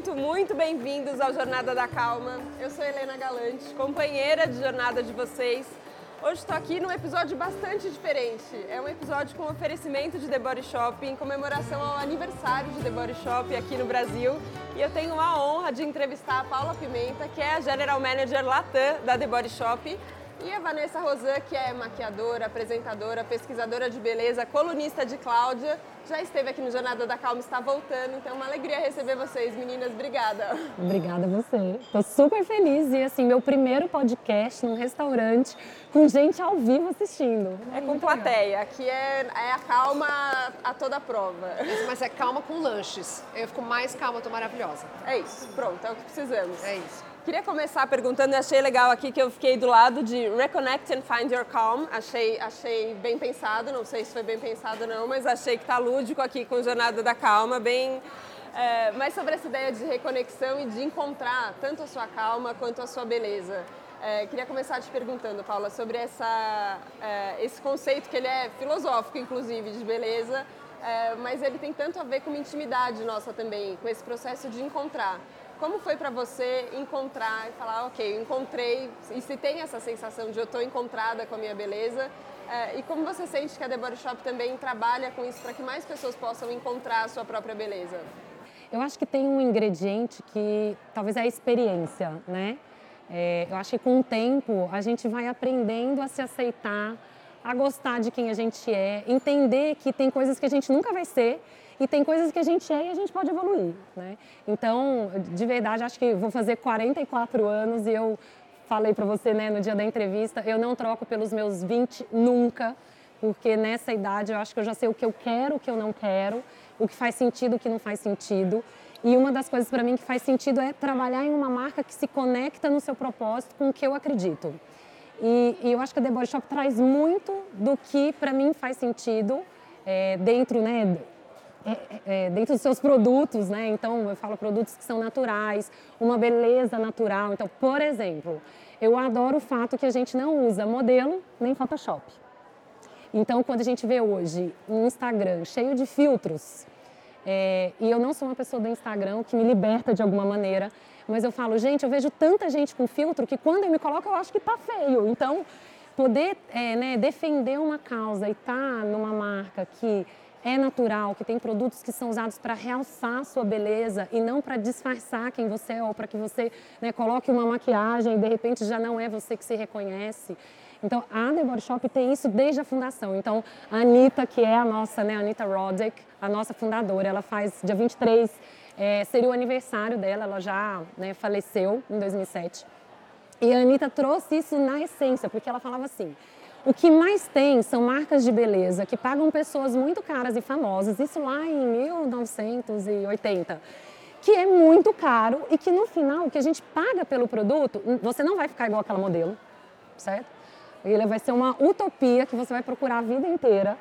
muito, muito bem-vindos ao Jornada da Calma. Eu sou Helena Galante, companheira de jornada de vocês. Hoje estou aqui num episódio bastante diferente. É um episódio com oferecimento de The Body Shop em comemoração ao aniversário de The Body Shop aqui no Brasil. E eu tenho a honra de entrevistar a Paula Pimenta, que é a General Manager Latam da The Body Shop. E a Vanessa Rosan, que é maquiadora, apresentadora, pesquisadora de beleza, colunista de Cláudia, já esteve aqui no Jornada da Calma, está voltando, então é uma alegria receber vocês, meninas. Obrigada. Obrigada a você. Estou super feliz e assim, meu primeiro podcast num restaurante com gente ao vivo assistindo. É com plateia, aqui é, é a calma a toda prova. Mas é calma com lanches. Eu fico mais calma, tô maravilhosa. É isso, pronto, é o que precisamos. É isso. Queria começar perguntando, achei legal aqui que eu fiquei do lado de Reconnect and Find Your Calm. Achei, achei bem pensado, não sei se foi bem pensado não, mas achei que está lúdico aqui com Jornada da Calma, bem... É, mas sobre essa ideia de reconexão e de encontrar tanto a sua calma quanto a sua beleza. É, queria começar te perguntando, Paula, sobre essa, é, esse conceito que ele é filosófico, inclusive, de beleza, é, mas ele tem tanto a ver com uma intimidade nossa também, com esse processo de encontrar. Como foi para você encontrar e falar, ok, encontrei, e se tem essa sensação de eu estou encontrada com a minha beleza, é, e como você sente que a The Body Shop também trabalha com isso para que mais pessoas possam encontrar a sua própria beleza? Eu acho que tem um ingrediente que talvez é a experiência, né? É, eu acho que com o tempo a gente vai aprendendo a se aceitar, a gostar de quem a gente é, entender que tem coisas que a gente nunca vai ser e tem coisas que a gente é e a gente pode evoluir, né? Então, de verdade, acho que vou fazer 44 anos e eu falei para você, né, no dia da entrevista, eu não troco pelos meus 20 nunca, porque nessa idade eu acho que eu já sei o que eu quero, o que eu não quero, o que faz sentido, o que não faz sentido. E uma das coisas para mim que faz sentido é trabalhar em uma marca que se conecta no seu propósito com o que eu acredito. E, e eu acho que a The Body Shop traz muito do que para mim faz sentido é, dentro, né, é, é, é, dentro dos seus produtos, né? Então, eu falo produtos que são naturais, uma beleza natural. Então, por exemplo, eu adoro o fato que a gente não usa modelo nem Photoshop. Então, quando a gente vê hoje um Instagram cheio de filtros, é, e eu não sou uma pessoa do Instagram que me liberta de alguma maneira, mas eu falo, gente, eu vejo tanta gente com filtro que quando eu me coloco eu acho que tá feio. Então, poder é, né, defender uma causa e estar tá numa marca que é natural, que tem produtos que são usados para realçar a sua beleza e não para disfarçar quem você é ou para que você né, coloque uma maquiagem e de repente já não é você que se reconhece. Então, a The Body Shop tem isso desde a fundação. Então, a Anitta, que é a nossa, né, Anitta Roddick, a nossa fundadora, ela faz dia 23, é, seria o aniversário dela, ela já né, faleceu em 2007. E a Anitta trouxe isso na essência, porque ela falava assim, o que mais tem são marcas de beleza que pagam pessoas muito caras e famosas, isso lá em 1980, que é muito caro e que no final o que a gente paga pelo produto, você não vai ficar igual aquela modelo, certo? Ele vai ser uma utopia que você vai procurar a vida inteira.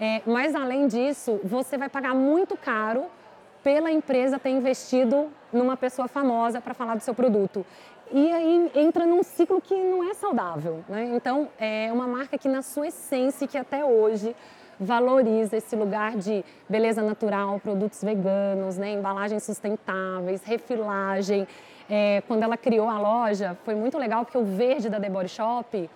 É, mas além disso, você vai pagar muito caro pela empresa ter investido numa pessoa famosa para falar do seu produto e aí entra num ciclo que não é saudável. Né? Então, é uma marca que, na sua essência, que até hoje valoriza esse lugar de beleza natural, produtos veganos, né? embalagens sustentáveis, refilagem. É, quando ela criou a loja, foi muito legal porque o verde da The Body Shop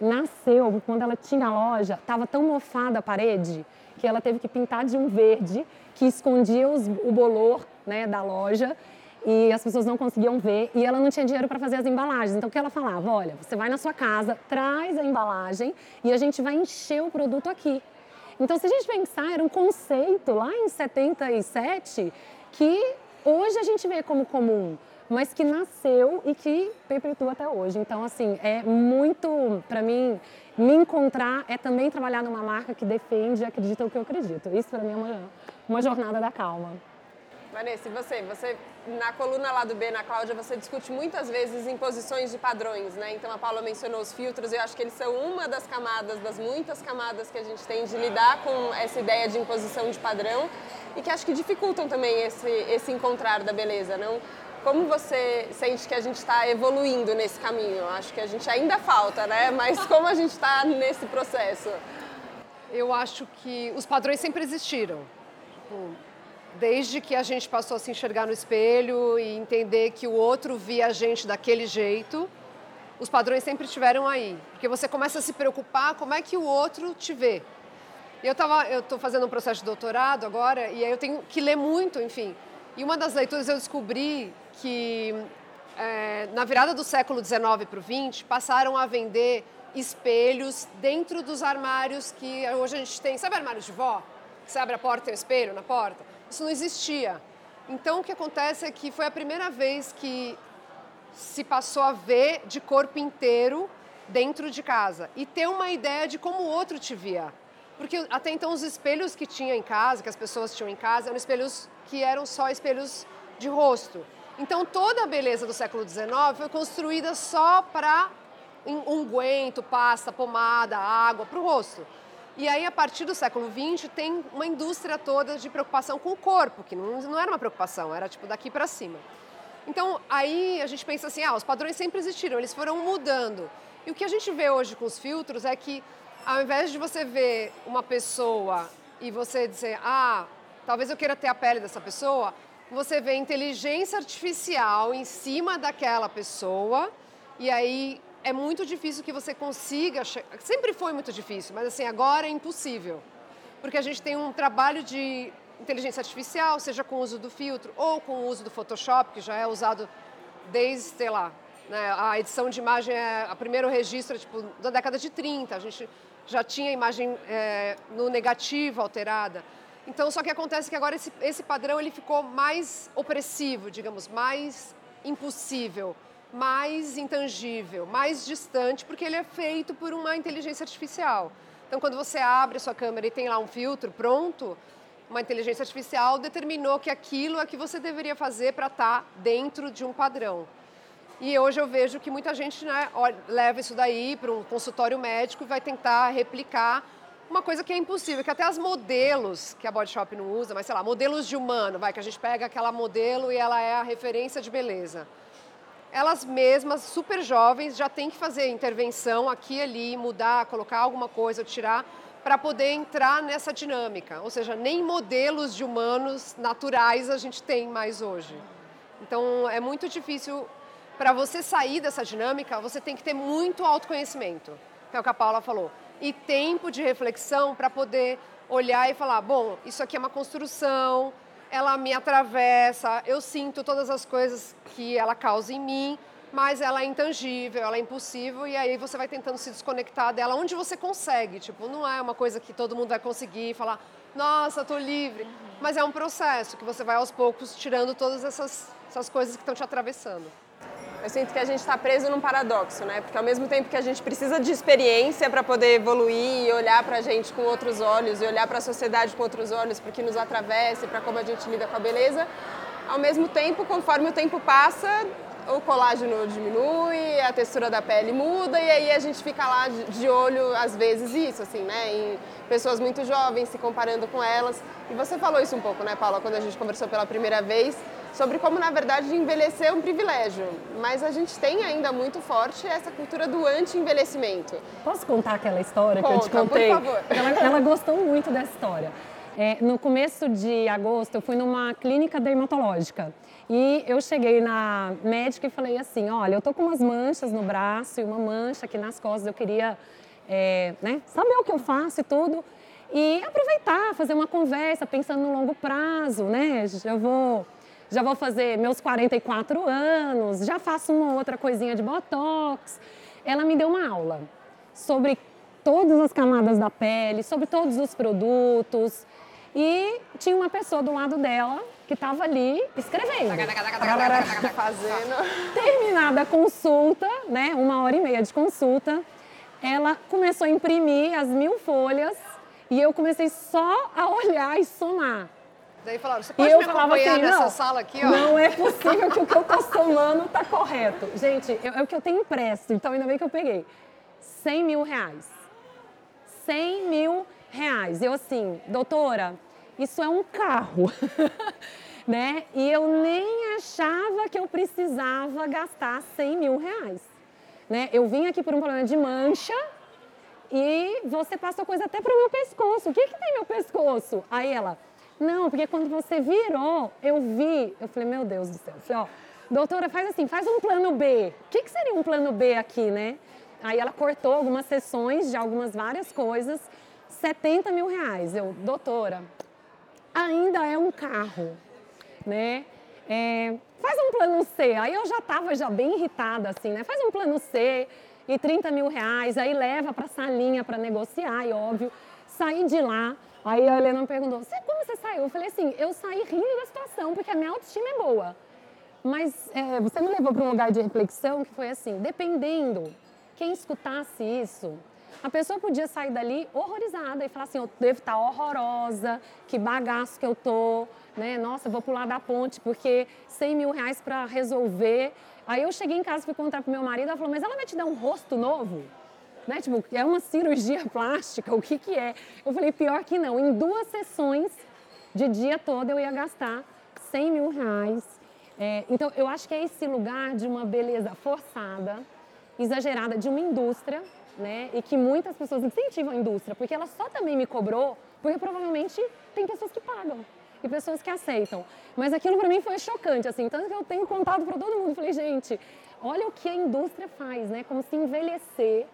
nasceu quando ela tinha a loja, estava tão mofada a parede que ela teve que pintar de um verde que escondia os, o bolor né, da loja e as pessoas não conseguiam ver e ela não tinha dinheiro para fazer as embalagens. Então o que ela falava? Olha, você vai na sua casa, traz a embalagem e a gente vai encher o produto aqui. Então se a gente pensar, era um conceito lá em 77 que hoje a gente vê como comum, mas que nasceu e que perpetua até hoje. Então assim, é muito para mim me encontrar é também trabalhar numa marca que defende e acredita no que eu acredito. Isso para mim é uma, uma jornada da calma. Vanessa, e você? Você, na coluna lá do B, na Cláudia, você discute muitas vezes imposições de padrões, né? Então a Paula mencionou os filtros, eu acho que eles são uma das camadas, das muitas camadas que a gente tem de lidar com essa ideia de imposição de padrão e que acho que dificultam também esse, esse encontrar da beleza, não? Como você sente que a gente está evoluindo nesse caminho? Acho que a gente ainda falta, né? Mas como a gente está nesse processo? Eu acho que os padrões sempre existiram. Tipo, desde que a gente passou a se enxergar no espelho e entender que o outro via a gente daquele jeito, os padrões sempre estiveram aí. Porque você começa a se preocupar como é que o outro te vê. Eu eu estou fazendo um processo de doutorado agora e aí eu tenho que ler muito, enfim. E uma das leituras eu descobri que é, na virada do século XIX para o XX passaram a vender espelhos dentro dos armários que hoje a gente tem. Sabe armário de vó? Você abre a porta tem um espelho na porta? Isso não existia. Então o que acontece é que foi a primeira vez que se passou a ver de corpo inteiro dentro de casa e ter uma ideia de como o outro te via. Porque até então os espelhos que tinha em casa, que as pessoas tinham em casa, eram espelhos que eram só espelhos de rosto. Então toda a beleza do século XIX foi construída só para unguento, pasta, pomada, água para o rosto. E aí, a partir do século XX, tem uma indústria toda de preocupação com o corpo, que não, não era uma preocupação, era tipo daqui para cima. Então, aí a gente pensa assim, ah, os padrões sempre existiram, eles foram mudando. E o que a gente vê hoje com os filtros é que ao invés de você ver uma pessoa e você dizer, ah, talvez eu queira ter a pele dessa pessoa, você vê inteligência artificial em cima daquela pessoa e aí é muito difícil que você consiga. Sempre foi muito difícil, mas assim, agora é impossível. Porque a gente tem um trabalho de inteligência artificial, seja com o uso do filtro ou com o uso do Photoshop, que já é usado desde, sei lá, né, a edição de imagem é o primeiro registro tipo, da década de 30. A gente já tinha imagem é, no negativo alterada. Então, só que acontece que agora esse, esse padrão ele ficou mais opressivo, digamos, mais impossível, mais intangível, mais distante, porque ele é feito por uma inteligência artificial. Então, quando você abre a sua câmera e tem lá um filtro pronto, uma inteligência artificial determinou que aquilo é que você deveria fazer para estar tá dentro de um padrão. E hoje eu vejo que muita gente né, leva isso daí para um consultório médico e vai tentar replicar uma coisa que é impossível, que até as modelos, que a Body Shop não usa, mas sei lá, modelos de humano, vai, que a gente pega aquela modelo e ela é a referência de beleza. Elas mesmas, super jovens, já têm que fazer intervenção aqui e ali, mudar, colocar alguma coisa, tirar, para poder entrar nessa dinâmica. Ou seja, nem modelos de humanos naturais a gente tem mais hoje. Então é muito difícil para você sair dessa dinâmica, você tem que ter muito autoconhecimento, que é o que a Paula falou, e tempo de reflexão para poder olhar e falar: bom, isso aqui é uma construção, ela me atravessa, eu sinto todas as coisas que ela causa em mim, mas ela é intangível, ela é impossível, e aí você vai tentando se desconectar dela onde você consegue. Tipo, não é uma coisa que todo mundo vai conseguir falar, nossa, estou livre. Mas é um processo que você vai aos poucos tirando todas essas, essas coisas que estão te atravessando. Eu sinto que a gente está preso num paradoxo, né? Porque ao mesmo tempo que a gente precisa de experiência para poder evoluir e olhar para a gente com outros olhos e olhar para a sociedade com outros olhos, porque nos atravessa para como a gente lida com a beleza, ao mesmo tempo, conforme o tempo passa, o colágeno diminui, a textura da pele muda e aí a gente fica lá de olho às vezes isso, assim, né? Em pessoas muito jovens se comparando com elas. E você falou isso um pouco, né, Paula, quando a gente conversou pela primeira vez sobre como, na verdade, envelhecer é um privilégio. Mas a gente tem ainda muito forte essa cultura do anti-envelhecimento. Posso contar aquela história Conta, que eu te contei? Por favor. Ela, ela gostou muito dessa história. É, no começo de agosto, eu fui numa clínica dermatológica. E eu cheguei na médica e falei assim: olha, eu tô com umas manchas no braço e uma mancha aqui nas costas. Eu queria é, né, saber o que eu faço e tudo. E aproveitar, fazer uma conversa, pensando no longo prazo, né? Eu vou já vou fazer meus 44 anos, já faço uma outra coisinha de botox. Ela me deu uma aula sobre todas as camadas da pele, sobre todos os produtos. E tinha uma pessoa do lado dela que estava ali escrevendo. Fazendo. Terminada a consulta, né, uma hora e meia de consulta, ela começou a imprimir as mil folhas e eu comecei só a olhar e somar. Daí falaram, você pode me acompanhar assim, nessa sala aqui, ó? Não é possível que o que eu estou somando está correto. Gente, é o que eu tenho impresso, então ainda bem que eu peguei. 100 mil reais. 100 mil reais. Eu assim, doutora, isso é um carro. né? E eu nem achava que eu precisava gastar 100 mil reais. Né? Eu vim aqui por um problema de mancha e você passou coisa até para o meu pescoço. O que, que tem meu pescoço? Aí ela, Não, porque quando você virou, eu vi, eu falei, meu Deus do céu. Eu falei, ó, doutora, faz assim, faz um plano B. O que, que seria um plano B aqui, né? Aí ela cortou algumas sessões de algumas várias coisas, 70 mil reais. Eu, doutora, ainda é um carro, né? É, faz um plano C. Aí eu já estava já bem irritada, assim, né? Faz um plano C e 30 mil reais, aí leva para salinha para negociar, e óbvio, saí de lá. Aí a Helena me perguntou, você, como você saiu? Eu falei assim, eu saí rindo da situação, porque a minha autoestima é boa. Mas é, você me levou para um lugar de reflexão que foi assim, dependendo quem escutasse isso, a pessoa podia sair dali horrorizada e falar assim, eu devo estar horrorosa, que bagaço que eu tô, né? Nossa, vou pular da ponte porque 100 mil reais para resolver. Aí eu cheguei em casa fui contar pro meu marido, ela falou, mas ela vai te dar um rosto novo? Né? Tipo, é uma cirurgia plástica, o que que é? Eu falei, pior que não, em duas sessões de dia todo eu ia gastar 100 mil reais. É, então, eu acho que é esse lugar de uma beleza forçada, exagerada de uma indústria, né? E que muitas pessoas incentivam a indústria, porque ela só também me cobrou, porque provavelmente tem pessoas que pagam e pessoas que aceitam. Mas aquilo para mim foi chocante, assim, tanto que eu tenho contado para todo mundo, falei, gente, olha o que a indústria faz, né? Como se envelhecer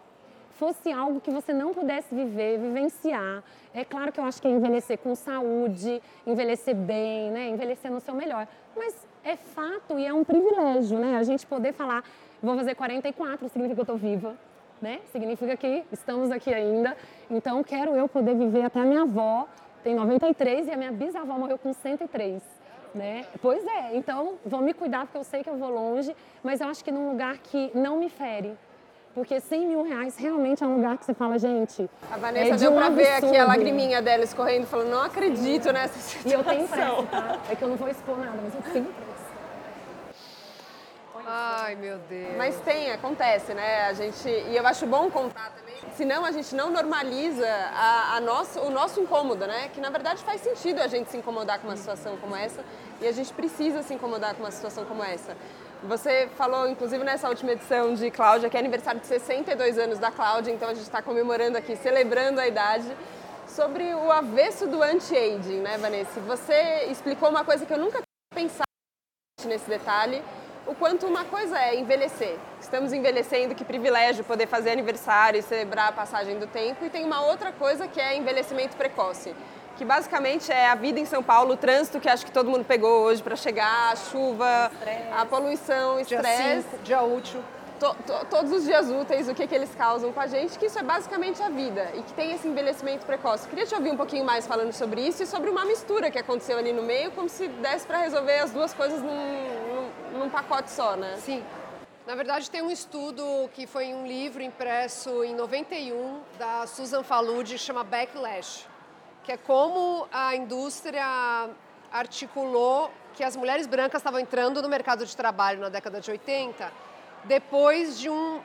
fosse algo que você não pudesse viver, vivenciar. É claro que eu acho que é envelhecer com saúde, envelhecer bem, né? Envelhecer no seu melhor. Mas é fato e é um privilégio, né? A gente poder falar, vou fazer 44, significa que eu estou viva, né? Significa que estamos aqui ainda. Então, quero eu poder viver até a minha avó, tem 93 e a minha bisavó morreu com 103. Né? Pois é, então vou me cuidar porque eu sei que eu vou longe, mas eu acho que num lugar que não me fere, porque 100 mil reais realmente é um lugar que você fala, gente. A Vanessa é deu um pra absurdo. ver aqui a lagriminha dela escorrendo, falando, não acredito nessa situação. E eu tenho pressa, tá? É que eu não vou expor nada, mas eu tenho pressa. Ai, meu Deus. Mas tem, acontece, né? A gente, e eu acho bom contar também, senão a gente não normaliza a, a nosso, o nosso incômodo, né? Que na verdade faz sentido a gente se incomodar com uma situação como essa e a gente precisa se incomodar com uma situação como essa. Você falou, inclusive, nessa última edição de Cláudia, que é aniversário de 62 anos da Cláudia, então a gente está comemorando aqui, celebrando a idade, sobre o avesso do anti-aging, né, Vanessa? Você explicou uma coisa que eu nunca pensado nesse detalhe, o quanto uma coisa é envelhecer. Estamos envelhecendo, que privilégio poder fazer aniversário e celebrar a passagem do tempo. E tem uma outra coisa que é envelhecimento precoce, que basicamente é a vida em São Paulo, o trânsito que acho que todo mundo pegou hoje para chegar, a chuva, estresse. a poluição, o estresse. Dia, dia útil. To, to, todos os dias úteis, o que, que eles causam com a gente, que isso é basicamente a vida e que tem esse envelhecimento precoce. Queria te ouvir um pouquinho mais falando sobre isso e sobre uma mistura que aconteceu ali no meio, como se desse para resolver as duas coisas num, num, num pacote só, né? Sim. Na verdade, tem um estudo que foi um livro impresso em 91 da Susan Faludi, chama Backlash, que é como a indústria articulou que as mulheres brancas estavam entrando no mercado de trabalho na década de 80 depois de, um,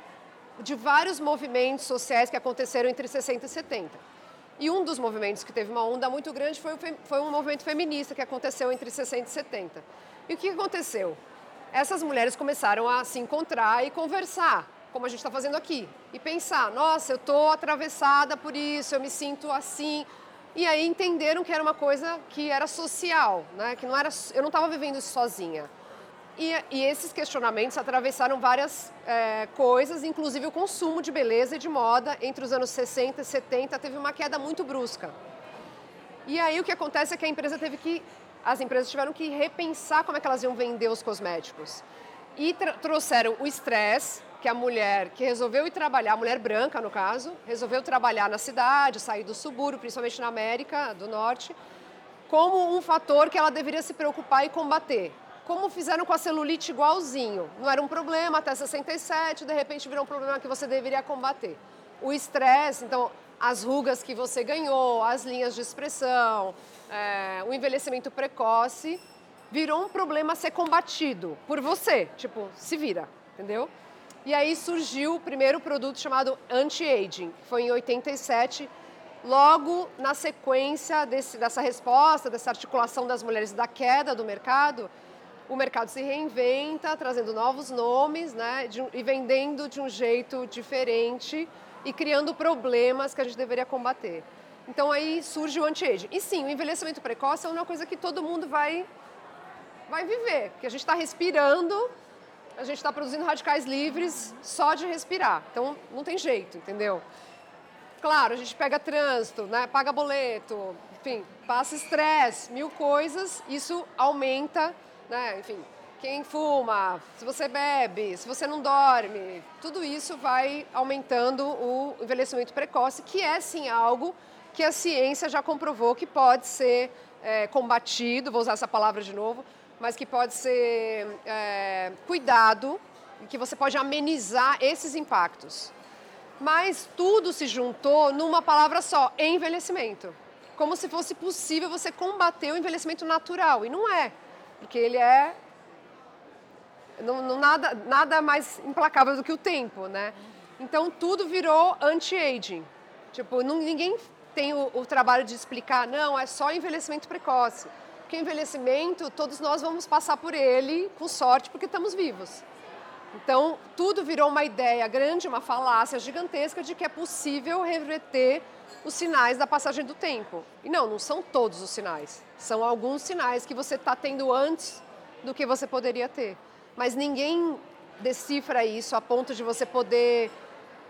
de vários movimentos sociais que aconteceram entre 60 e 70. E um dos movimentos que teve uma onda muito grande foi, foi um movimento feminista que aconteceu entre 60 e 70. E o que aconteceu? Essas mulheres começaram a se encontrar e conversar, como a gente está fazendo aqui, e pensar: nossa, eu estou atravessada por isso, eu me sinto assim. E aí entenderam que era uma coisa que era social, né? que não era, eu não estava vivendo isso sozinha. E, e, esses questionamentos atravessaram várias é, coisas, inclusive o consumo de beleza e de moda entre os anos 60 e 70 teve uma queda muito brusca. E aí o que acontece é que a empresa teve que, as empresas tiveram que repensar como é que elas iam vender os cosméticos. E trouxeram o estresse, que a mulher que resolveu ir trabalhar, a mulher branca no caso, resolveu trabalhar na cidade, sair do subúrbio, principalmente na América do Norte, como um fator que ela deveria se preocupar e combater como fizeram com a celulite igualzinho. Não era um problema até 67, de repente virou um problema que você deveria combater. O estresse, então, as rugas que você ganhou, as linhas de expressão, é, o envelhecimento precoce, virou um problema a ser combatido por você. Tipo, se vira, entendeu? E aí surgiu o primeiro produto chamado Anti-Aging, que foi em 87, logo na sequência desse, dessa resposta, dessa articulação das mulheres da queda do mercado, o mercado se reinventa, trazendo novos nomes né, de, e vendendo de um jeito diferente e criando problemas que a gente deveria combater. Então aí surge o anti-aging. E sim, o envelhecimento precoce é uma coisa que todo mundo vai, vai viver, porque a gente está respirando, a gente está produzindo radicais livres só de respirar. Então não tem jeito, entendeu? Claro, a gente pega trânsito, né, paga boleto, enfim, passa estresse, mil coisas, isso aumenta, né, enfim, quem fuma, se você bebe, se você não dorme, tudo isso vai aumentando o envelhecimento precoce, que é sim algo que a ciência já comprovou que pode ser é, combatido, vou usar essa palavra de novo, mas que pode ser é, cuidado e que você pode amenizar esses impactos. Mas tudo se juntou numa palavra só, envelhecimento. Como se fosse possível você combater o envelhecimento natural. E não é, porque ele é não, não, nada, nada mais implacável do que o tempo, né? Então tudo virou anti-aging. Tipo, não, ninguém tem o, o, trabalho de explicar, não, é só envelhecimento precoce. Porque envelhecimento, todos nós vamos passar por ele, com sorte, porque estamos vivos. Então, tudo virou uma ideia grande, uma falácia gigantesca de que é possível reverter os sinais da passagem do tempo. E não, não são todos os sinais. São alguns sinais que você está tendo antes do que você poderia ter mas ninguém decifra isso a ponto de você poder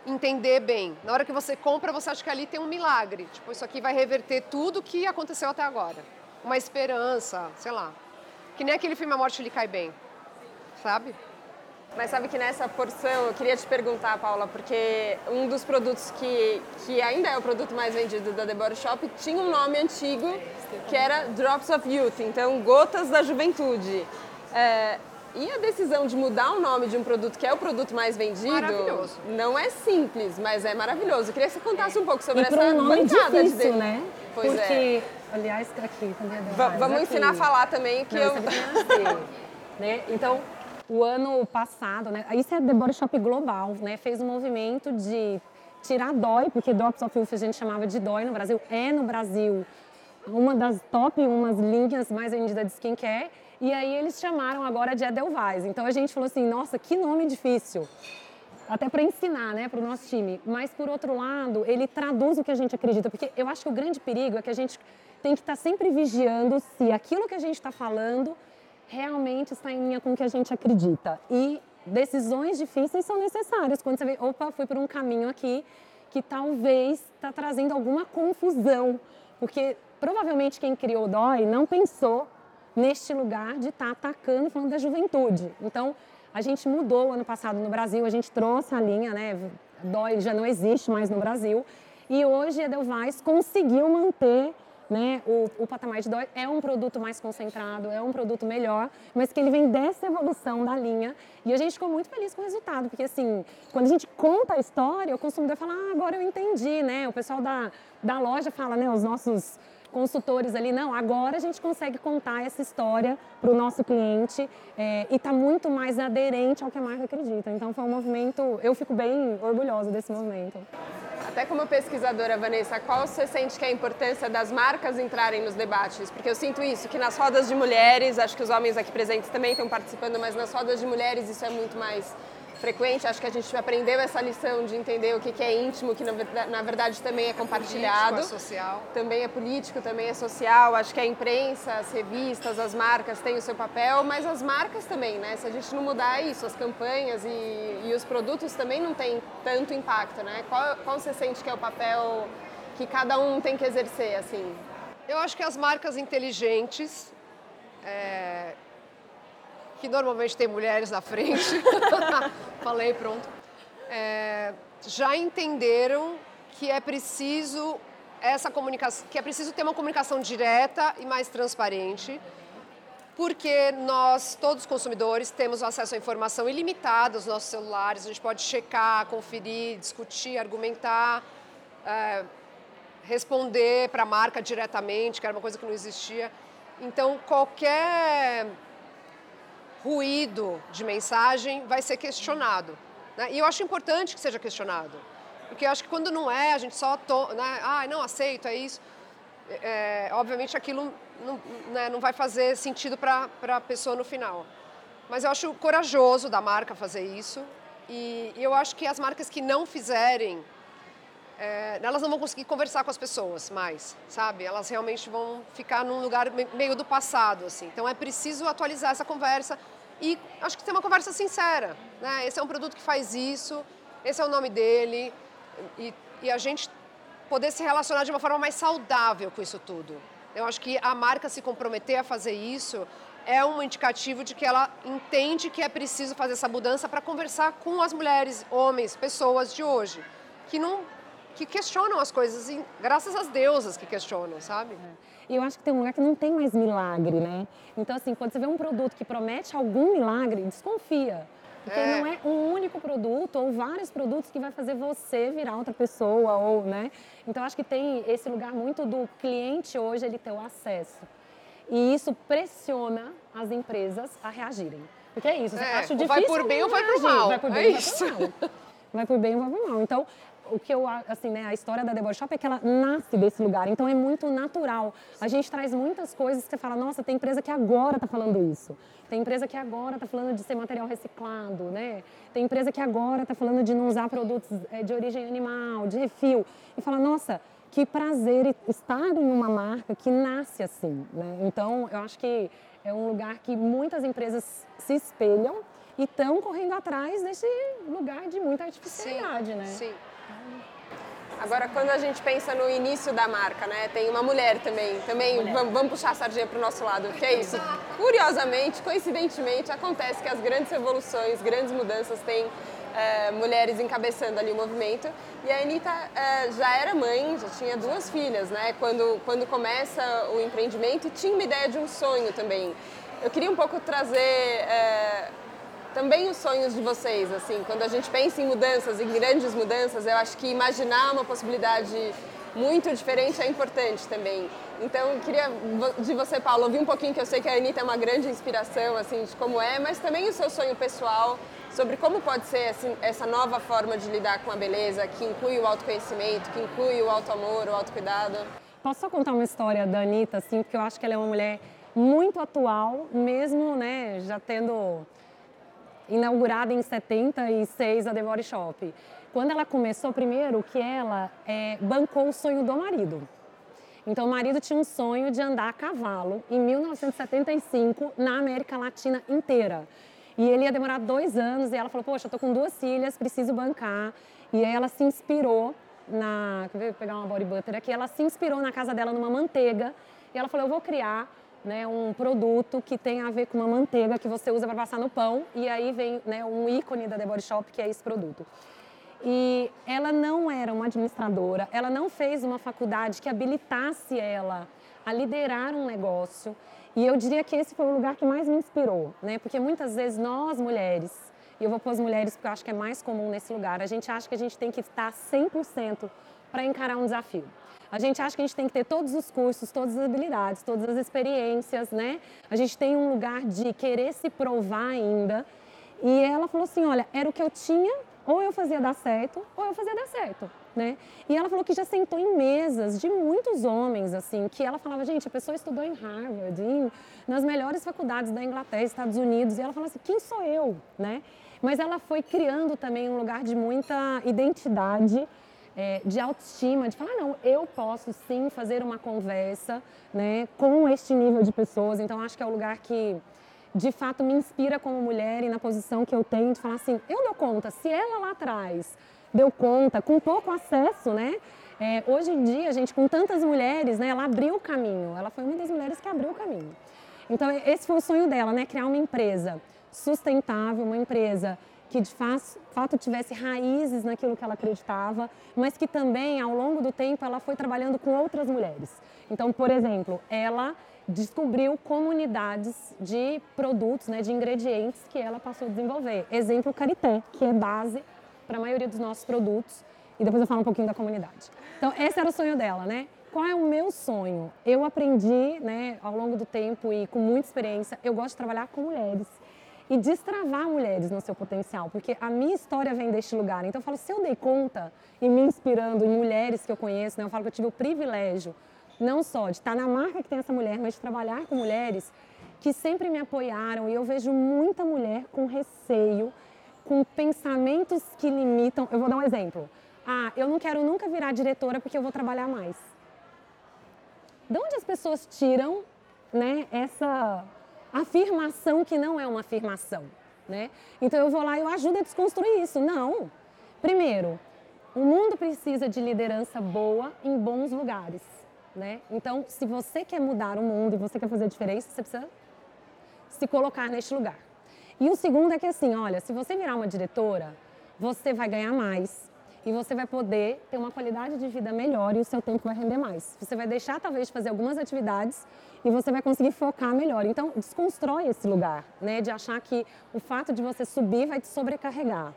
entender bem. Na hora que você compra, você acha que ali tem um milagre. Tipo, isso aqui vai reverter tudo o que aconteceu até agora. Uma esperança, sei lá. Que nem aquele filme A Morte lhe cai bem. Sabe? Mas sabe que nessa porção, eu queria te perguntar, Paula, porque um dos produtos que, que ainda é o produto mais vendido da The Body Shop tinha um nome antigo que era Drops of Youth, então Gotas da Juventude. É, e a decisão de mudar o nome de um produto que é o produto mais vendido não é simples, mas é maravilhoso. Eu queria que você contasse um pouco sobre e essa um nome bancada difícil, de né? Pois Porque, é. Aliás, aqui, Va Vamos aqui. ensinar a falar também que não, eu. Assim, né? Então, o ano passado, né? Isso é The Body Shop Global, né? Fez um movimento de tirar dói, porque Drops of Youth a gente chamava de dói no Brasil, é no Brasil uma das top umas linhas mais vendidas de skincare e aí eles chamaram agora de Edelweiss. Então a gente falou assim, nossa, que nome difícil. Até para ensinar, né, para o nosso time. Mas por outro lado, ele traduz o que a gente acredita, porque eu acho que o grande perigo é que a gente tem que estar tá sempre vigiando se aquilo que a gente está falando realmente está em linha com o que a gente acredita. E decisões difíceis são necessárias quando você vê, opa, fui por um caminho aqui que talvez está trazendo alguma confusão, porque provavelmente quem criou o DOI não pensou neste lugar de estar tá atacando falando da juventude. Então, a gente mudou ano passado no Brasil, a gente trouxe a linha, né? Dói já não existe mais no Brasil. E hoje a Edelweiss conseguiu manter né, o, o patamar de dói. É um produto mais concentrado, é um produto melhor, mas que ele vem dessa evolução da linha. E a gente ficou muito feliz com o resultado, porque assim, quando a gente conta a história, o consumidor fala, ah, agora eu entendi, né? O pessoal da, da loja fala, né, os nossos consultores ali, não, agora a gente consegue contar essa história para o nosso cliente é, e está muito mais aderente ao que a marca acredita. Então foi um movimento, eu fico bem orgulhosa desse movimento. Até como pesquisadora, Vanessa, qual você sente que é a importância das marcas entrarem nos debates? Porque eu sinto isso, que nas rodas de mulheres, acho que os homens aqui presentes também estão participando, mas nas rodas de mulheres isso é muito mais frequente. Acho que a gente aprendeu essa lição de entender o que é íntimo, que na verdade também é compartilhado. Político, é social. Também é político, também é social. Acho que a imprensa, as revistas, as marcas têm o seu papel, mas as marcas também, né? Se a gente não mudar isso, as campanhas e, e os produtos também não têm tanto impacto, né? Qual, qual você sente que é o papel que cada um tem que exercer, assim? Eu acho que as marcas inteligentes é, que normalmente tem mulheres na frente, falei, pronto, é, já entenderam que é preciso essa comunicação, que é preciso ter uma comunicação direta e mais transparente, porque nós, todos os consumidores, temos acesso à informação ilimitada nos nossos celulares, a gente pode checar, conferir, discutir, argumentar, é, responder para a marca diretamente, que era uma coisa que não existia. Então, qualquer ruído de mensagem vai ser questionado. Né? E eu acho importante que seja questionado. Porque eu acho que quando não é, a gente só. To, né? Ah, não aceito, é isso. É, obviamente aquilo não, né, não vai fazer sentido para a pessoa no final. Mas eu acho corajoso da marca fazer isso. E, e eu acho que as marcas que não fizerem é, elas não vão conseguir conversar com as pessoas mais, sabe? Elas realmente vão ficar num lugar meio do passado, assim. Então é preciso atualizar essa conversa e acho que ter uma conversa sincera, né? Esse é um produto que faz isso, esse é o nome dele e, e a gente poder se relacionar de uma forma mais saudável com isso tudo. Eu acho que a marca se comprometer a fazer isso é um indicativo de que ela entende que é preciso fazer essa mudança para conversar com as mulheres, homens, pessoas de hoje, que não que questionam as coisas, e graças às deusas que questionam, sabe? E eu acho que tem um lugar que não tem mais milagre, né? Então, assim, quando você vê um produto que promete algum milagre, desconfia. Porque é. não é um único produto ou vários produtos que vai fazer você virar outra pessoa, ou, né? Então, acho que tem esse lugar muito do cliente hoje, ele ter o acesso. E isso pressiona as empresas a reagirem. Porque é isso, é, acho difícil. Vai por bem ou vai por mal. Vai por bem é ou vai por mal. Vai por bem ou vai por mal. Então, o que eu, assim, né, a história da The Body Shop é que ela nasce desse lugar, então é muito natural. A gente traz muitas coisas que você fala, nossa, tem empresa que agora está falando isso. Tem empresa que agora está falando de ser material reciclado, né? Tem empresa que agora está falando de não usar produtos é, de origem animal, de refil. E fala, nossa, que prazer estar em uma marca que nasce assim, né? Então, eu acho que é um lugar que muitas empresas se espelham e estão correndo atrás desse lugar de muita artificialidade, sim, né? Sim. Agora, quando a gente pensa no início da marca, né, tem uma mulher também, também vamos, vamos, puxar a sardinha para o nosso lado, que é isso. Curiosamente, coincidentemente, acontece que as grandes revoluções, grandes mudanças têm é, mulheres encabeçando ali o movimento. E a Anitta é, já era mãe, já tinha duas filhas, né, quando, quando começa o empreendimento e tinha uma ideia de um sonho também. Eu queria um pouco trazer é, também os sonhos de vocês, assim, quando a gente pensa em mudanças, em grandes mudanças, eu acho que imaginar uma possibilidade muito diferente é importante também. Então, queria de você, Paulo, ouvir um pouquinho, que eu sei que a Anitta é uma grande inspiração, assim, de como é, mas também o seu sonho pessoal sobre como pode ser essa nova forma de lidar com a beleza, que inclui o autoconhecimento, que inclui o auto-amor, o autocuidado. Posso só contar uma história da Anitta, assim, porque eu acho que ela é uma mulher muito atual, mesmo, né, já tendo inaugurada em 76 a Devore Shop. Quando ela começou, primeiro que ela é, bancou o sonho do marido. Então, o marido tinha um sonho de andar a cavalo em 1975 na América Latina inteira. E ele ia demorar dois anos e ela falou: Poxa, eu tô com duas filhas, preciso bancar. E aí ela se inspirou na. Vou pegar uma body butter aqui. Ela se inspirou na casa dela numa manteiga. E ela falou: Eu vou criar né, um produto que tem a ver com uma manteiga que você usa para passar no pão e aí vem né, um ícone da The Body Shop que é esse produto. E ela não era uma administradora, ela não fez uma faculdade que habilitasse ela a liderar um negócio. E eu diria que esse foi o lugar que mais me inspirou, né? Porque muitas vezes nós mulheres, e eu vou pôr as mulheres porque eu acho que é mais comum nesse lugar, a gente acha que a gente tem que estar 100% para encarar um desafio. A gente acha que a gente tem que ter todos os cursos, todas as habilidades, todas as experiências, né? A gente tem um lugar de querer se provar ainda. E ela falou assim: olha, era o que eu tinha, ou eu fazia dar certo, ou eu fazia dar certo. Né? E ela falou que já sentou em mesas de muitos homens, assim, que ela falava, gente, a pessoa estudou em Harvard, em, nas melhores faculdades da Inglaterra, Estados Unidos, e ela falou assim, quem sou eu, né? Mas ela foi criando também um lugar de muita identidade, é, de autoestima, de falar, não, eu posso sim fazer uma conversa né, com este nível de pessoas. Então, acho que é o lugar que, de fato, me inspira como mulher e na posição que eu tenho de falar assim, eu dou conta, se ela lá atrás deu conta, com pouco acesso, né? É, hoje em dia, gente, com tantas mulheres, né, ela abriu o caminho. Ela foi uma das mulheres que abriu o caminho. Então, esse foi o sonho dela, né? Criar uma empresa sustentável, uma empresa que de fato tivesse raízes naquilo que ela acreditava, mas que também, ao longo do tempo, ela foi trabalhando com outras mulheres. Então, por exemplo, ela descobriu comunidades de produtos, né, de ingredientes que ela passou a desenvolver. Exemplo, Carité, que é base para a maioria dos nossos produtos. E depois eu falo um pouquinho da comunidade. Então, esse era o sonho dela, né? Qual é o meu sonho? Eu aprendi, né, ao longo do tempo e com muita experiência, eu gosto de trabalhar com mulheres e destravar mulheres no seu potencial, porque a minha história vem deste lugar. Então eu falo, se eu dei conta e me inspirando em mulheres que eu conheço, né, eu falo que eu tive o privilégio não só de estar na marca que tem essa mulher, mas de trabalhar com mulheres que sempre me apoiaram e eu vejo muita mulher com receio, com pensamentos que limitam. Eu vou dar um exemplo. Ah, eu não quero nunca virar diretora porque eu vou trabalhar mais. De onde as pessoas tiram né, essa afirmação que não é uma afirmação? Né? Então eu vou lá e eu ajudo a desconstruir isso. Não. Primeiro, o mundo precisa de liderança boa em bons lugares. Né? Então, se você quer mudar o mundo e você quer fazer a diferença, você precisa se colocar neste lugar. E o segundo é que assim, olha, se você virar uma diretora, você vai ganhar mais, e você vai poder ter uma qualidade de vida melhor e o seu tempo vai render mais. Você vai deixar talvez de fazer algumas atividades e você vai conseguir focar melhor. Então, desconstrói esse lugar, né, de achar que o fato de você subir vai te sobrecarregar.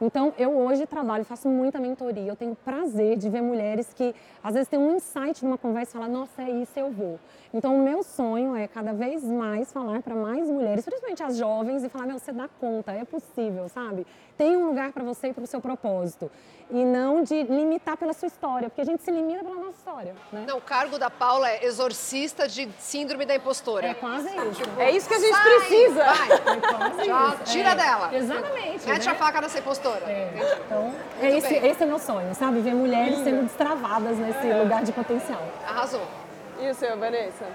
Então, eu hoje trabalho, faço muita mentoria, eu tenho prazer de ver mulheres que às vezes têm um insight numa conversa e falam, nossa, é isso, eu vou. Então, o meu sonho é cada vez mais falar para mais mulheres, principalmente as jovens, e falar, meu, você dá conta, é possível, sabe? Tem um lugar para você e para o seu propósito e não de limitar pela sua história, porque a gente se limita pela nossa história. Né? Não, o cargo da Paula é exorcista de síndrome da impostora. É quase isso. É isso que a gente Sai, precisa. Vai. É quase Já isso. tira é. dela. Exatamente. Mete né? a faca nessa impostora. É. Então, é esse, esse, é meu sonho, sabe? Ver mulheres sendo destravadas nesse é. lugar de potencial. Arrasou. E o seu, Vanessa?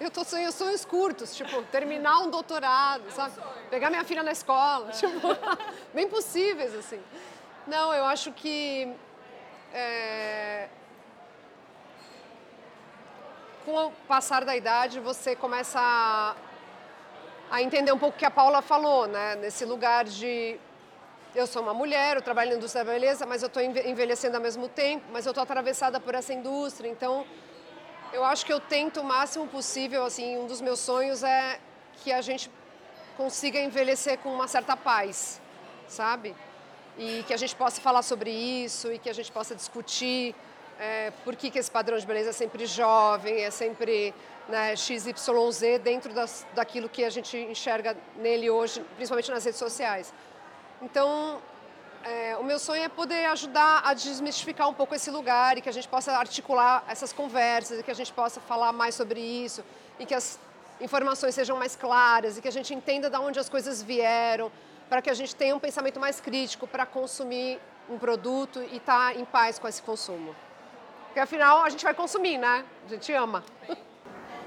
Eu tô sonhando sonhos curtos, tipo, terminar um doutorado, sabe? Pegar minha filha na escola, tipo, bem possíveis, assim. Não, eu acho que é... com o passar da idade você começa a, a entender um pouco o que a Paula falou, né? Nesse lugar de eu sou uma mulher, eu trabalho na indústria da beleza, mas eu estou envelhecendo ao mesmo tempo, mas eu estou atravessada por essa indústria, então eu acho que eu tento o máximo possível, assim, um dos meus sonhos é que a gente consiga envelhecer com uma certa paz, sabe? E que a gente possa falar sobre isso e que a gente possa discutir é, por que, que esse padrão de beleza é sempre jovem, é sempre né, XYZ dentro das, daquilo que a gente enxerga nele hoje, principalmente nas redes sociais. Então, é, o meu sonho é poder ajudar a desmistificar um pouco esse lugar e que a gente possa articular essas conversas e que a gente possa falar mais sobre isso e que as informações sejam mais claras e que a gente entenda de onde as coisas vieram para que a gente tenha um pensamento mais crítico para consumir um produto e estar tá em paz com esse consumo. Porque afinal a gente vai consumir, né? A gente ama.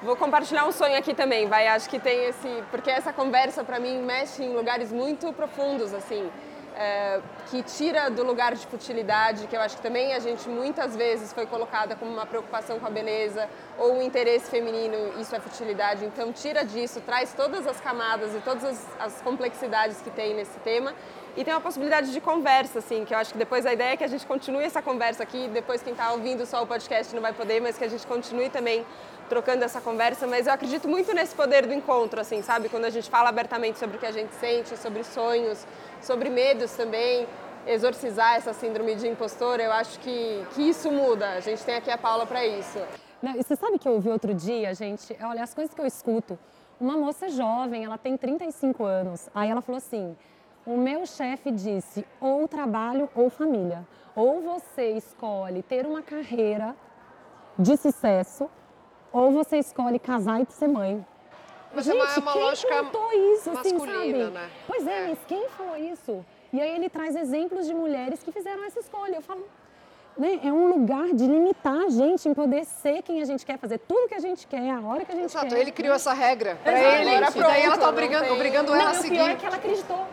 Vou compartilhar um sonho aqui também, vai. Acho que tem esse, porque essa conversa para mim mexe em lugares muito profundos, assim é, que tira do lugar de futilidade, que eu acho que também a gente muitas vezes foi colocada como uma preocupação com a beleza ou o interesse feminino, isso é futilidade. Então, tira disso, traz todas as camadas e todas as, as complexidades que tem nesse tema e tem uma possibilidade de conversa, assim, que eu acho que depois a ideia é que a gente continue essa conversa aqui, depois quem está ouvindo só o podcast não vai poder, mas que a gente continue também trocando essa conversa, mas eu acredito muito nesse poder do encontro, assim, sabe? Quando a gente fala abertamente sobre o que a gente sente, sobre sonhos, sobre medos também, exorcizar essa síndrome de impostora, eu acho que, que isso muda. A gente tem aqui a Paula para isso. Não, e você sabe que eu ouvi outro dia, gente? Olha, as coisas que eu escuto. Uma moça jovem, ela tem 35 anos. Aí ela falou assim: o meu chefe disse ou trabalho ou família. Ou você escolhe ter uma carreira de sucesso, ou você escolhe casar e ser mãe. Mas Gente, é uma, é uma quem lógica contou isso, assim, masculina, sabe? né? Pois é, é, mas quem falou isso? E aí ele traz exemplos de mulheres que fizeram essa escolha. Eu falo, né, é um lugar de limitar a gente em poder ser quem a gente quer, fazer tudo que a gente quer, a hora que a gente Exato, quer. ele criou essa regra para ele, e daí ela tá obrigando, tem... obrigando ela não, a seguir. o pior é que ela acreditou.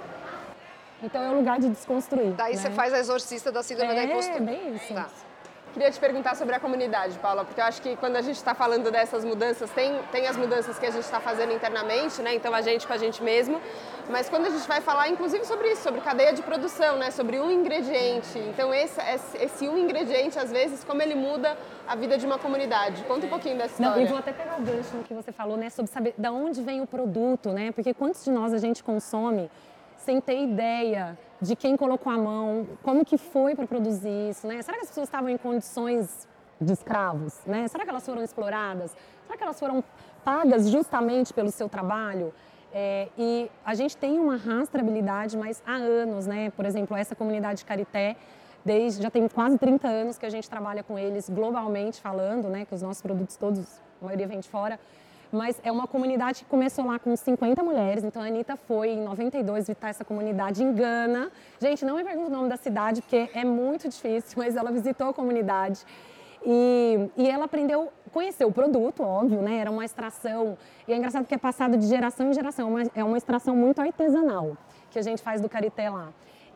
Então é um lugar de desconstruir. Daí né? você faz a exorcista da síndrome é, da impostura. É, bem isso. Tá. Queria te perguntar sobre a comunidade, Paula, porque eu acho que quando a gente está falando dessas mudanças, tem, tem as mudanças que a gente está fazendo internamente, né? Então a gente com a gente mesmo, mas quando a gente vai falar, inclusive sobre isso, sobre cadeia de produção, né? Sobre um ingrediente. Então esse, esse um ingrediente, às vezes, como ele muda a vida de uma comunidade. Conta um pouquinho dessa história. Não, e vou até pegar o gancho no que você falou, né? Sobre saber de onde vem o produto, né? Porque quantos de nós a gente consome sem ter ideia de quem colocou a mão, como que foi para produzir isso, né? Será que as pessoas estavam em condições de escravos, né? Será que elas foram exploradas? Será que elas foram pagas justamente pelo seu trabalho? É, e a gente tem uma rastreabilidade, mas há anos, né? Por exemplo, essa comunidade Carité, desde já tem quase 30 anos que a gente trabalha com eles globalmente falando, né? Que os nossos produtos todos, a maioria vem de fora. Mas é uma comunidade que começou lá com 50 mulheres, então a Anitta foi em 92 visitar essa comunidade em Gana. Gente, não me pergunte o nome da cidade, porque é muito difícil, mas ela visitou a comunidade. E, e ela aprendeu, conheceu o produto, óbvio, né? Era uma extração, e é engraçado que é passado de geração em geração, mas é uma extração muito artesanal que a gente faz do carité lá.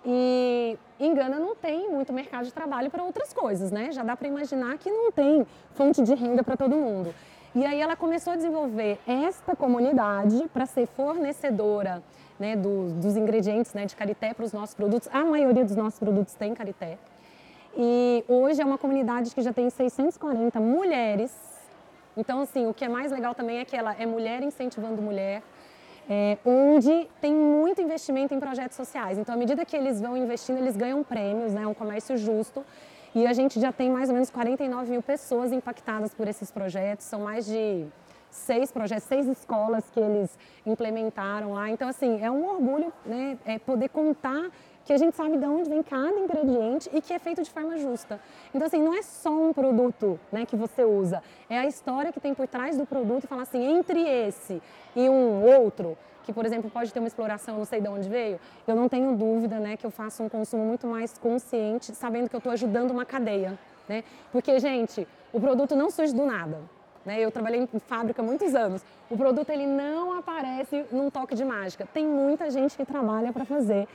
E em Gana não tem muito mercado de trabalho para outras coisas, né? Já dá para imaginar que não tem fonte de renda para todo mundo. E aí ela começou a desenvolver esta comunidade para ser fornecedora né, do, dos ingredientes né, de carité para os nossos produtos. A maioria dos nossos produtos tem carité. E hoje é uma comunidade que já tem 640 mulheres. Então, assim, o que é mais legal também é que ela é mulher incentivando mulher, é, onde tem muito investimento em projetos sociais. Então, à medida que eles vão investindo, eles ganham prêmios, né? Um comércio justo. E a gente já tem mais ou menos 49 mil pessoas impactadas por esses projetos. São mais de seis projetos, seis escolas que eles implementaram lá. Então, assim, é um orgulho né, é poder contar que a gente sabe de onde vem cada ingrediente e que é feito de forma justa. Então, assim, não é só um produto né, que você usa, é a história que tem por trás do produto e falar assim, entre esse e um outro, que, por exemplo, pode ter uma exploração, não sei de onde veio, eu não tenho dúvida né, que eu faço um consumo muito mais consciente, sabendo que eu estou ajudando uma cadeia. Né? Porque, gente, o produto não surge do nada. Né? Eu trabalhei em fábrica muitos anos. O produto ele não aparece num toque de mágica. Tem muita gente que trabalha para fazer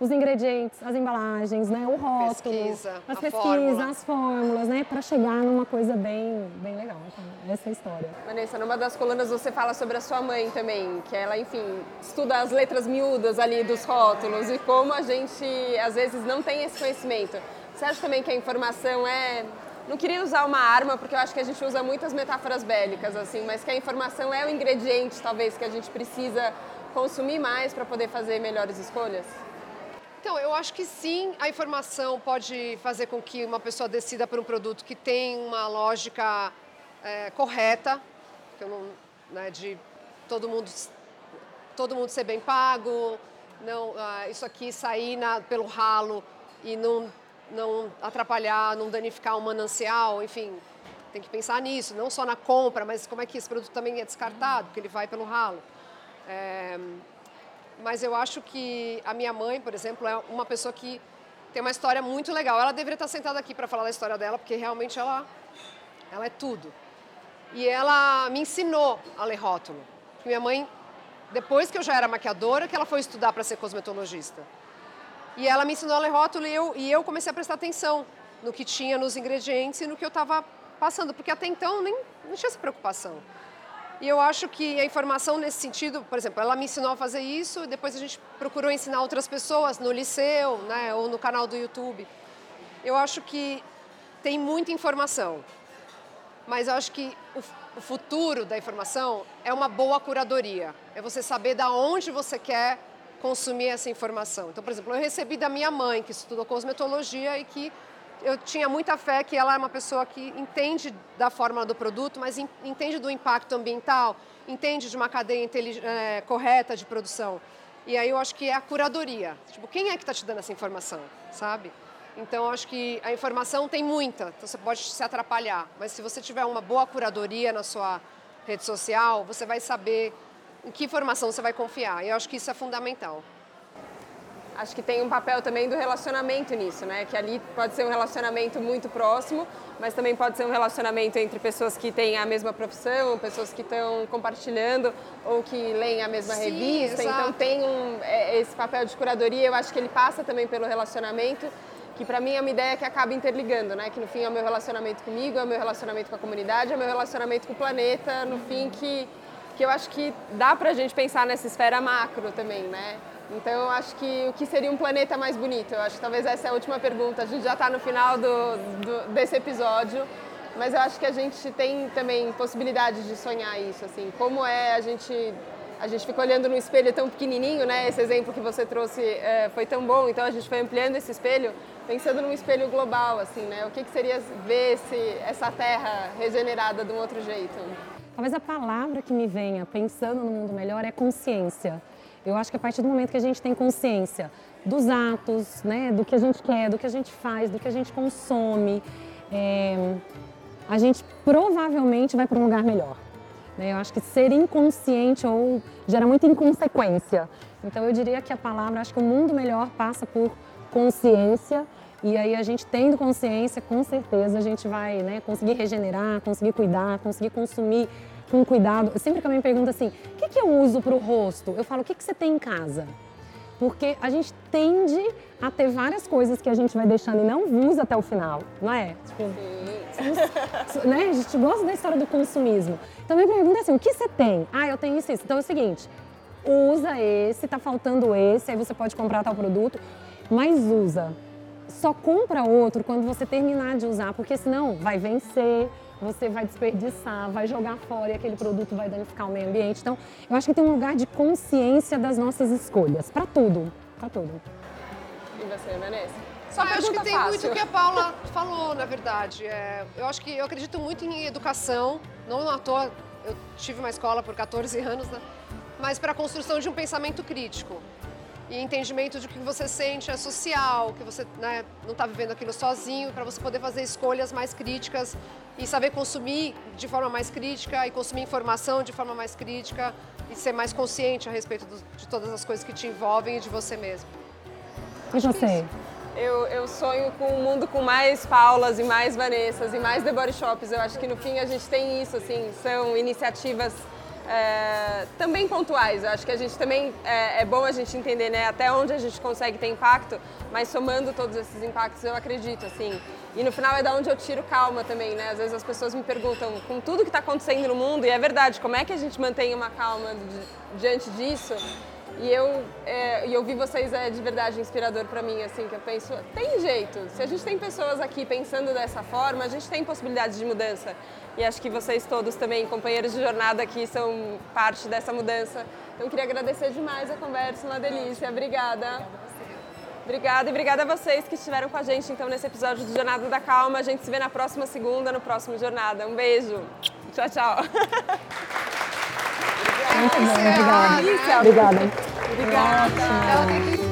os ingredientes, as embalagens, né, o rótulo, Pesquisa, as pesquisas, fórmula. as fórmulas, né, para chegar numa coisa bem, bem legal. Então, essa é a história. Vanessa, numa das colunas você fala sobre a sua mãe também, que ela, enfim, estuda as letras miúdas ali dos rótulos e como a gente às vezes não tem esse conhecimento. Você acha também que a informação é não queria usar uma arma, porque eu acho que a gente usa muitas metáforas bélicas, assim, mas que a informação é o ingrediente, talvez, que a gente precisa consumir mais para poder fazer melhores escolhas? Então, eu acho que sim, a informação pode fazer com que uma pessoa decida por um produto que tem uma lógica é, correta, não, né, de todo mundo, todo mundo ser bem pago, não, ah, isso aqui sair na, pelo ralo e não, não atrapalhar, não danificar o manancial, enfim, tem que pensar nisso, não só na compra, mas como é que esse produto também é descartado, porque ele vai pelo ralo. É, mas eu acho que a minha mãe, por exemplo, é uma pessoa que tem uma história muito legal. Ela deveria estar sentada aqui para falar da história dela, porque realmente ela, ela é tudo. E ela me ensinou a ler rótulo. Minha mãe, depois que eu já era maquiadora, que ela foi estudar para ser cosmetologista. E ela me ensinou a ler rótulo e eu, e eu comecei a prestar atenção no que tinha nos ingredientes e no que eu estava passando, porque até então nem não tinha essa preocupação. E eu acho que a informação nesse sentido, por exemplo, ela me ensinou a fazer isso, depois a gente procurou ensinar outras pessoas no liceu, né, ou no canal do YouTube. Eu acho que tem muita informação, mas eu acho que o, o futuro da informação é uma boa curadoria. É você saber da onde você quer consumir essa informação. Então, por exemplo, eu recebi da minha mãe, que estudou cosmetologia e que eu tinha muita fé que ela é uma pessoa que entende da fórmula do produto, mas entende do impacto ambiental, entende de uma cadeia é, correta de produção. E aí eu acho que é a curadoria. Tipo, quem é que está te dando essa informação, sabe? Então, eu acho que a informação tem muita, então você pode se atrapalhar. Mas se você tiver uma boa curadoria na sua rede social, você vai saber em que informação você vai confiar. E eu acho que isso é fundamental acho que tem um papel também do relacionamento nisso, né? Que ali pode ser um relacionamento muito próximo, mas também pode ser um relacionamento entre pessoas que têm a mesma profissão, pessoas que estão compartilhando ou que leem a mesma Sim, revista. Então, exato. Então tem um, é, esse papel de curadoria, eu acho que ele passa também pelo relacionamento, que para mim é uma ideia que acaba interligando, né? Que no fim é o meu relacionamento comigo, é o meu relacionamento com a comunidade, é o meu relacionamento com o planeta, no fim que que eu acho que dá pra gente pensar nessa esfera macro também, né? Então, eu acho que o que seria um planeta mais bonito? Eu acho que talvez essa é a última pergunta. A gente já está no final do, do, desse episódio, mas eu acho que a gente tem também possibilidade de sonhar isso, assim. Como é a gente... A gente fica olhando no espelho tão pequenininho, né? Esse exemplo que você trouxe é, foi tão bom, então a gente foi ampliando esse espelho, pensando num espelho global, assim, né? O que, que seria ver esse, essa terra regenerada de um outro jeito? Talvez a palavra que me venha pensando no mundo melhor é consciência. Eu acho que a partir do momento que a gente tem consciência dos atos, né, do que a gente quer, do que a gente faz, do que a gente consome, é, a gente provavelmente vai para um lugar melhor. Né? Eu acho que ser inconsciente ou gera muita inconsequência. Então eu diria que a palavra, acho que o mundo melhor passa por consciência e aí a gente tendo consciência, com certeza a gente vai né, conseguir regenerar, conseguir cuidar, conseguir consumir com cuidado. Sempre que alguém me pergunta assim, o que, que eu uso para o rosto? Eu falo, o que, que você tem em casa? Porque a gente tende a ter várias coisas que a gente vai deixando e não usa até o final, não é? Tipo, né? A gente gosta da história do consumismo. Então me pergunta assim, o que você tem? Ah, eu tenho isso, isso. Então é o seguinte, usa esse, tá faltando esse, aí você pode comprar tal produto, mas usa. Só compra outro quando você terminar de usar, porque senão vai vencer, você vai desperdiçar, vai jogar fora e aquele produto vai danificar o meio ambiente. Então, eu acho que tem um lugar de consciência das nossas escolhas, para tudo, para tudo. E você, Vanessa? Só eu acho que tem fácil. muito o que a Paula falou, na verdade. É, eu acho que eu acredito muito em educação, não à toa. Eu tive uma escola por 14 anos, né? mas para a construção de um pensamento crítico e entendimento de que você sente é social, que você né, não está vivendo aquilo sozinho, para você poder fazer escolhas mais críticas e saber consumir de forma mais crítica e consumir informação de forma mais crítica e ser mais consciente a respeito do, de todas as coisas que te envolvem e de você mesmo. E você? Eu, eu, sonho com um mundo com mais Paulas e mais Vanessas e mais The Body Shops. Eu acho que no fim a gente tem isso, assim, são iniciativas é, também pontuais. Eu acho que a gente também é, é, bom a gente entender né, até onde a gente consegue ter impacto, mas somando todos esses impactos eu acredito assim. E no final é da onde eu tiro calma também, né? Às vezes as pessoas me perguntam com tudo que está acontecendo no mundo e é verdade, como é que a gente mantém uma calma diante disso? E eu, é, e ouvir vocês é de verdade inspirador para mim, assim, que eu penso, tem jeito. Se a gente tem pessoas aqui pensando dessa forma, a gente tem possibilidades de mudança. E acho que vocês todos também, companheiros de jornada aqui, são parte dessa mudança. Então, queria agradecer demais a conversa, uma delícia. Obrigada. Obrigada e obrigada a vocês que estiveram com a gente então nesse episódio do Jornada da Calma. A gente se vê na próxima segunda, no próximo Jornada. Um beijo. Tchau, tchau. Muito bom, obrigada. Obrigada. Obrigada.